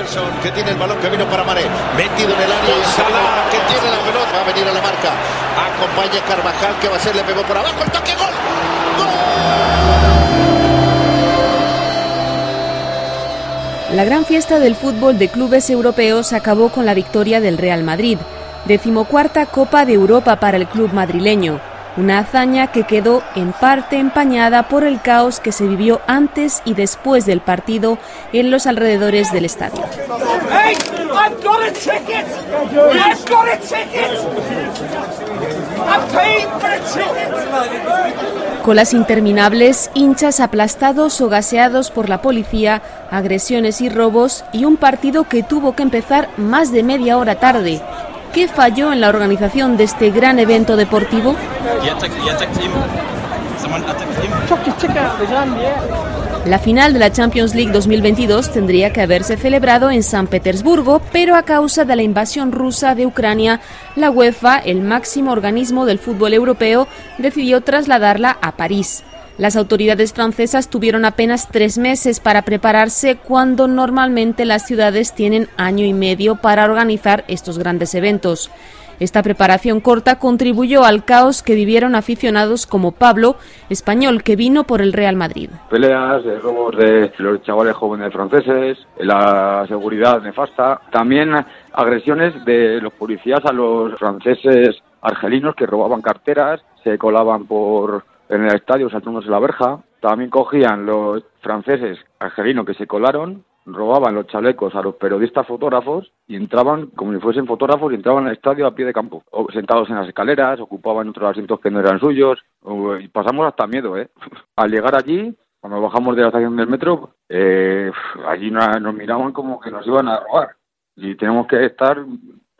Henderson, que tiene el balón que vino para Mané. Metido en el área. Salah, que tiene la pelota. Va a venir a la marca. Acompaña Carvajal, que va a ser, le pegó por abajo. El toque, gol. La gran fiesta del fútbol de clubes europeos acabó con la victoria del Real Madrid, decimocuarta Copa de Europa para el club madrileño, una hazaña que quedó en parte empañada por el caos que se vivió antes y después del partido en los alrededores del estadio. Colas interminables, hinchas aplastados o gaseados por la policía, agresiones y robos y un partido que tuvo que empezar más de media hora tarde. ¿Qué falló en la organización de este gran evento deportivo? La final de la Champions League 2022 tendría que haberse celebrado en San Petersburgo, pero a causa de la invasión rusa de Ucrania, la UEFA, el máximo organismo del fútbol europeo, decidió trasladarla a París. Las autoridades francesas tuvieron apenas tres meses para prepararse cuando normalmente las ciudades tienen año y medio para organizar estos grandes eventos. Esta preparación corta contribuyó al caos que vivieron aficionados como Pablo, español que vino por el Real Madrid. Peleas, robos de los chavales jóvenes franceses, la seguridad nefasta, también agresiones de los policías a los franceses argelinos que robaban carteras, se colaban por en el estadio saltándose la verja. También cogían los franceses argelinos que se colaron, robaban los chalecos a los periodistas fotógrafos y entraban como si fuesen fotógrafos y entraban al estadio a pie de campo, o sentados en las escaleras, ocupaban otros asientos que no eran suyos. Y pasamos hasta miedo, ¿eh? Al llegar allí, cuando bajamos de la estación del metro, eh, allí nos miraban como que nos iban a robar. Y tenemos que estar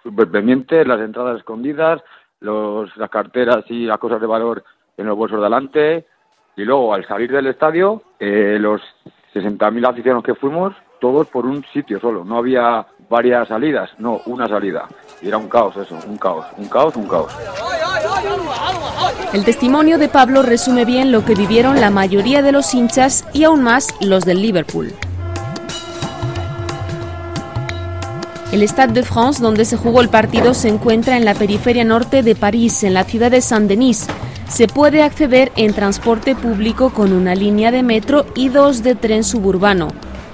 súper pendientes, las entradas escondidas, los, las carteras y las cosas de valor en los bolsos delante y luego al salir del estadio eh, los 60.000 aficionados que fuimos todos por un sitio solo, no había varias salidas, no, una salida. Y era un caos eso, un caos, un caos, un caos. El testimonio de Pablo resume bien lo que vivieron la mayoría de los hinchas y aún más los del Liverpool. El Stade de France, donde se jugó el partido, se encuentra en la periferia norte de París, en la ciudad de Saint-Denis. Se puede acceder en transporte público con una línea de metro y dos de tren suburbano.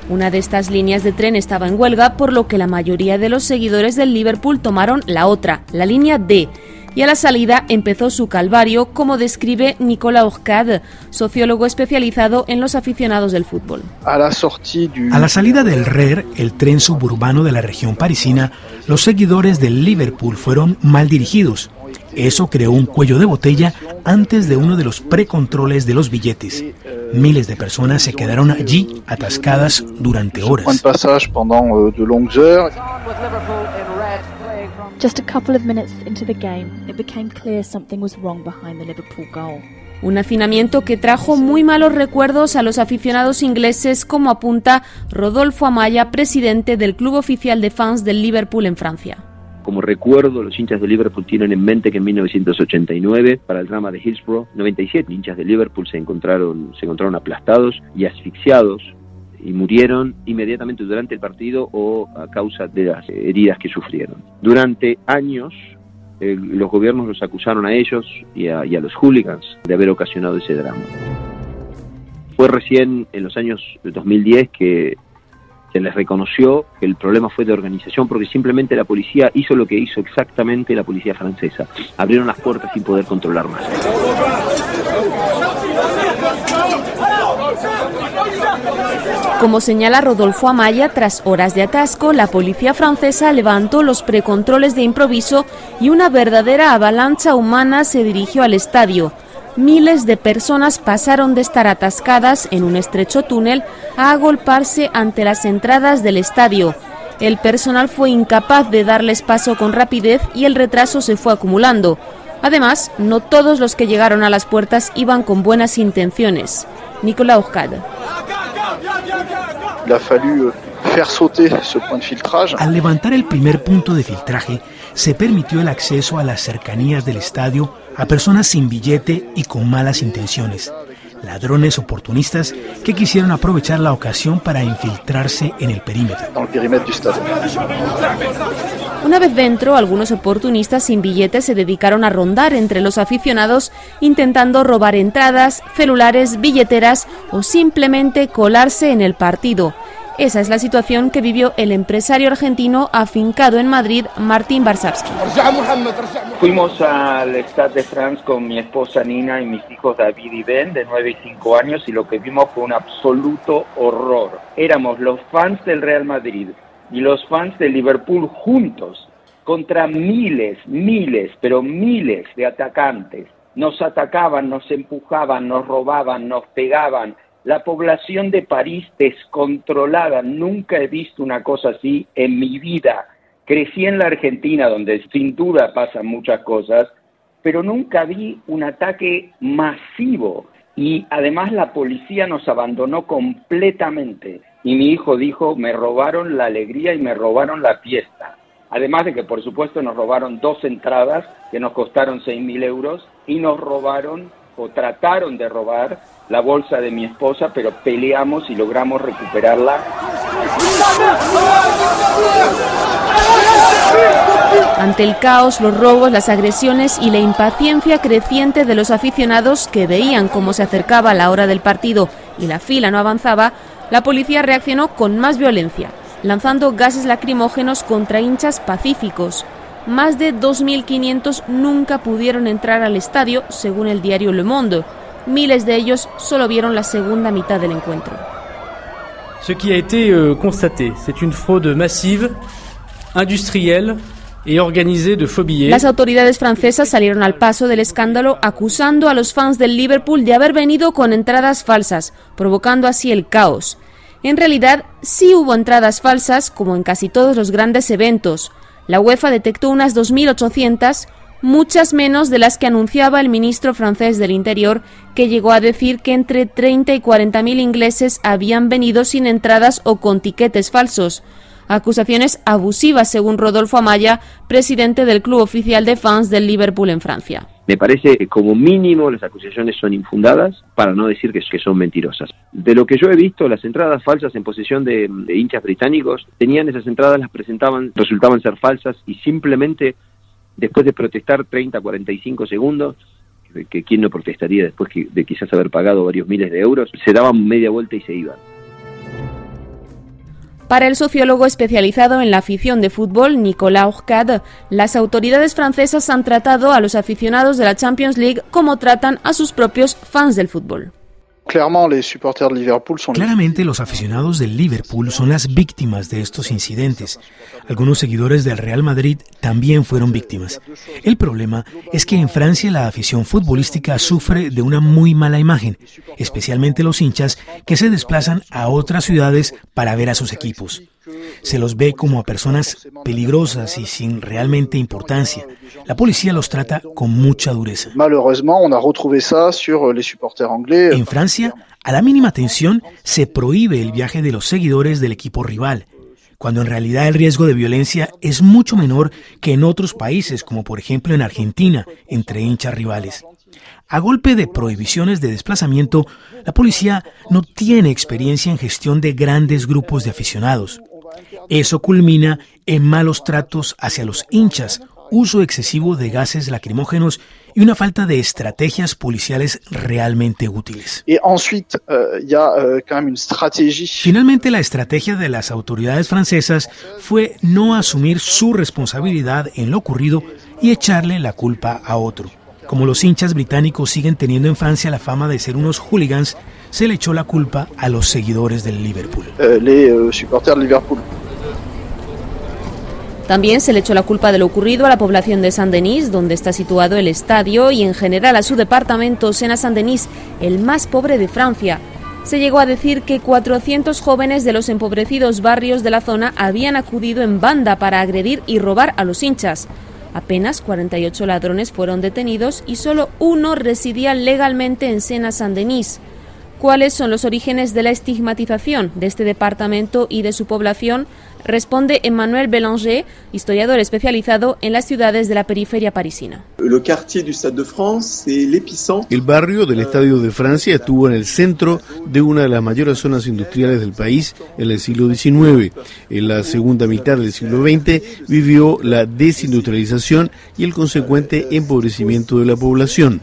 Una de estas líneas de tren estaba en huelga, por lo que la mayoría de los seguidores del Liverpool tomaron la otra, la línea D. Y a la salida empezó su calvario, como describe Nicolas Orcade, sociólogo especializado en los aficionados del fútbol. A la salida del RER, el tren suburbano de la región parisina, los seguidores del Liverpool fueron mal dirigidos eso creó un cuello de botella antes de uno de los precontroles de los billetes. Miles de personas se quedaron allí atascadas durante horas. Just a couple of minutes into the game, it became clear something was wrong behind the Liverpool goal. Un hacinamiento que trajo muy malos recuerdos a los aficionados ingleses, como apunta Rodolfo Amaya, presidente del Club Oficial de Fans del Liverpool en Francia. Como recuerdo, los hinchas de Liverpool tienen en mente que en 1989, para el drama de Hillsborough, 97 hinchas de Liverpool se encontraron, se encontraron aplastados y asfixiados y murieron inmediatamente durante el partido o a causa de las heridas que sufrieron. Durante años, los gobiernos los acusaron a ellos y a, y a los hooligans de haber ocasionado ese drama. Fue recién en los años 2010 que se les reconoció que el problema fue de organización porque simplemente la policía hizo lo que hizo exactamente la policía francesa. Abrieron las puertas sin poder controlar más. Como señala Rodolfo Amaya, tras horas de atasco, la policía francesa levantó los precontroles de improviso y una verdadera avalancha humana se dirigió al estadio miles de personas pasaron de estar atascadas en un estrecho túnel a agolparse ante las entradas del estadio. El personal fue incapaz de darles paso con rapidez y el retraso se fue acumulando. Además, no todos los que llegaron a las puertas iban con buenas intenciones. Nicolas Al levantar el primer punto de filtraje, se permitió el acceso a las cercanías del estadio a personas sin billete y con malas intenciones. ladrones oportunistas que quisieron aprovechar la ocasión para infiltrarse en el perímetro. Una vez dentro, algunos oportunistas sin billetes se dedicaron a rondar entre los aficionados intentando robar entradas, celulares, billeteras o simplemente colarse en el partido. Esa es la situación que vivió el empresario argentino afincado en Madrid, Martín Barsavsky. Fuimos al Stade de France con mi esposa Nina y mis hijos David y Ben, de 9 y 5 años, y lo que vimos fue un absoluto horror. Éramos los fans del Real Madrid y los fans de Liverpool juntos contra miles, miles, pero miles de atacantes. Nos atacaban, nos empujaban, nos robaban, nos pegaban, la población de París descontrolada, nunca he visto una cosa así en mi vida. Crecí en la Argentina, donde sin duda pasan muchas cosas, pero nunca vi un ataque masivo. Y además la policía nos abandonó completamente. Y mi hijo dijo, me robaron la alegría y me robaron la fiesta. Además de que, por supuesto, nos robaron dos entradas que nos costaron seis mil euros y nos robaron o trataron de robar la bolsa de mi esposa, pero peleamos y logramos recuperarla. Ante el caos, los robos, las agresiones y la impaciencia creciente de los aficionados que veían cómo se acercaba la hora del partido y la fila no avanzaba, la policía reaccionó con más violencia, lanzando gases lacrimógenos contra hinchas pacíficos. Más de 2.500 nunca pudieron entrar al estadio, según el diario Le Monde. Miles de ellos solo vieron la segunda mitad del encuentro. Ce qui a été euh, constaté, c'est une fraude massive, industrielle et organisée de faux billets. Las autoridades francesas salieron al paso del escándalo acusando a los fans del Liverpool de haber venido con entradas falsas, provocando así el caos. En realidad, sí hubo entradas falsas, como en casi todos los grandes eventos. La UEFA detectó unas 2.800, muchas menos de las que anunciaba el ministro francés del Interior, que llegó a decir que entre 30 y 40.000 ingleses habían venido sin entradas o con tiquetes falsos. Acusaciones abusivas, según Rodolfo Amaya, presidente del club oficial de fans del Liverpool en Francia. Me parece que como mínimo las acusaciones son infundadas, para no decir que, son mentirosas. De lo que yo he visto, las entradas falsas en posesión de, hinchas británicos, tenían esas entradas, las presentaban, resultaban ser falsas y simplemente después de protestar 30, 45 segundos, que, quién no protestaría después de quizás haber pagado varios miles de euros, se daban media vuelta y se iban. Para el sociólogo especializado en la afición de fútbol, Nicolas Orcade, las autoridades francesas han tratado a los aficionados de la Champions League como tratan a sus propios fans del fútbol. Claramente los aficionados del Liverpool son las víctimas de estos incidentes. Algunos seguidores del Real Madrid también fueron víctimas. El problema es que en Francia la afición futbolística sufre de una muy mala imagen, especialmente los hinchas que se desplazan a otras ciudades para ver a sus equipos. Se los ve como a personas peligrosas y sin realmente importancia. La policía los trata con mucha dureza. En Francia, a la mínima tensión, se prohíbe el viaje de los seguidores del equipo rival, cuando en realidad el riesgo de violencia es mucho menor que en otros países, como por ejemplo en Argentina, entre hinchas rivales. A golpe de prohibiciones de desplazamiento, la policía no tiene experiencia en gestión de grandes grupos de aficionados. Eso culmina en malos tratos hacia los hinchas, uso excesivo de gases lacrimógenos y una falta de estrategias policiales realmente útiles. Euh, euh, Finalmente, la estrategia de las autoridades francesas fue no asumir su responsabilidad en lo ocurrido y echarle la culpa a otro. Como los hinchas británicos siguen teniendo en Francia la fama de ser unos hooligans, se le echó la culpa a los seguidores del Liverpool. Euh, les supporters de Liverpool. También se le echó la culpa de lo ocurrido a la población de Saint-Denis, donde está situado el estadio, y en general a su departamento, Sena-Saint-Denis, el más pobre de Francia. Se llegó a decir que 400 jóvenes de los empobrecidos barrios de la zona habían acudido en banda para agredir y robar a los hinchas. Apenas 48 ladrones fueron detenidos y solo uno residía legalmente en Sena-Saint-Denis. ¿Cuáles son los orígenes de la estigmatización de este departamento y de su población? Responde Emmanuel Bélanger, historiador especializado en las ciudades de la periferia parisina. El barrio del Estadio de Francia estuvo en el centro de una de las mayores zonas industriales del país en el siglo XIX. En la segunda mitad del siglo XX vivió la desindustrialización y el consecuente empobrecimiento de la población.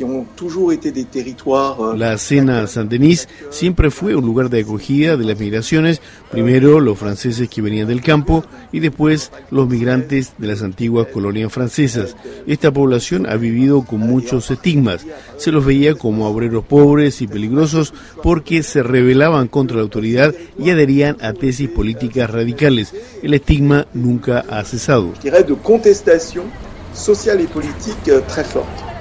Euh, la Sena Saint-Denis siempre fue un lugar de acogida de las migraciones, primero los franceses que venían del campo y después los migrantes de las antiguas colonias francesas. Esta población ha vivido con muchos estigmas. Se los veía como obreros pobres y peligrosos porque se rebelaban contra la autoridad y adherían a tesis políticas radicales. El estigma nunca ha cesado. social y política très forte.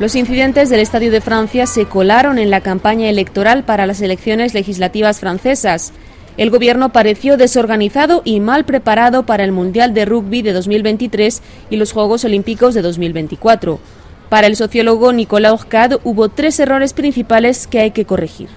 Los incidentes del Estadio de Francia se colaron en la campaña electoral para las elecciones legislativas francesas. El gobierno pareció desorganizado y mal preparado para el Mundial de Rugby de 2023 y los Juegos Olímpicos de 2024. Para el sociólogo Nicolas Orcade hubo tres errores principales que hay que corregir.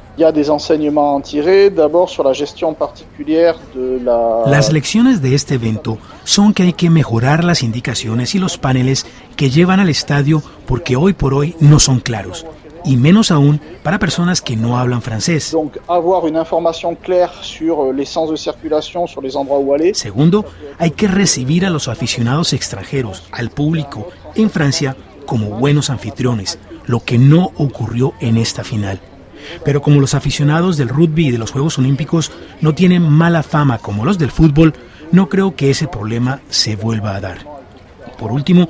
Las lecciones de este evento son que hay que mejorar las indicaciones y los paneles que llevan al estadio porque hoy por hoy no son claros y menos aún para personas que no hablan francés. Segundo, hay que recibir a los aficionados extranjeros, al público, en Francia como buenos anfitriones, lo que no ocurrió en esta final. Pero como los aficionados del rugby y de los Juegos Olímpicos no tienen mala fama como los del fútbol, no creo que ese problema se vuelva a dar. Por último,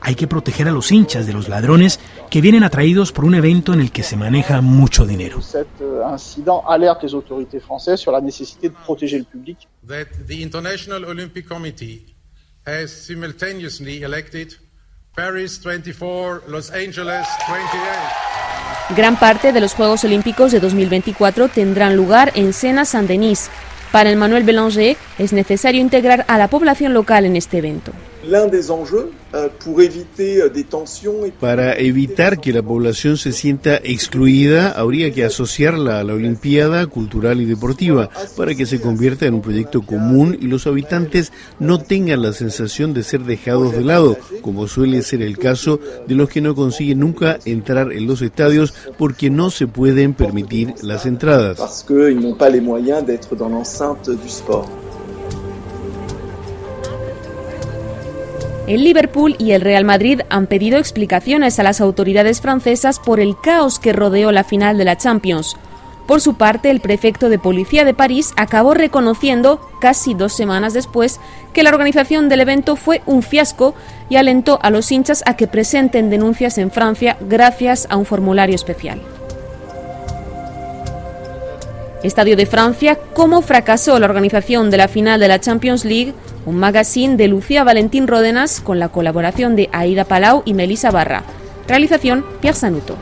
hay que proteger a los hinchas de los ladrones que vienen atraídos por un evento en el que se maneja mucho dinero. International Olympic Committee has simultaneously elected Paris 24, Los Angeles 28. Gran parte de los Juegos Olímpicos de 2024 tendrán lugar en Sena Saint-Denis. Para el Manuel Bélanger es necesario integrar a la población local en este evento. Euh, Para evitar que la población se sienta excluida, habría que asociarla a la Olimpiada cultural y deportiva para que se convierta en un proyecto común y los habitantes no tengan la sensación de ser dejados de lado, como suele ser el caso de los que no consiguen nunca entrar en los estadios porque no se pueden permitir las entradas. El Liverpool y el Real Madrid han pedido explicaciones a las autoridades francesas por el caos que rodeó la final de la Champions. Por su parte, el prefecto de policía de París acabó reconociendo, casi dos semanas después, que la organización del evento fue un fiasco y alentó a los hinchas a que presenten denuncias en Francia gracias a un formulario especial. Estadio de Francia, ¿cómo fracasó la organización de la final de la Champions League? Un magazine de Lucía Valentín Ródenas con la colaboración de Aida Palau y Melissa Barra. Realización Pierre Sanuto.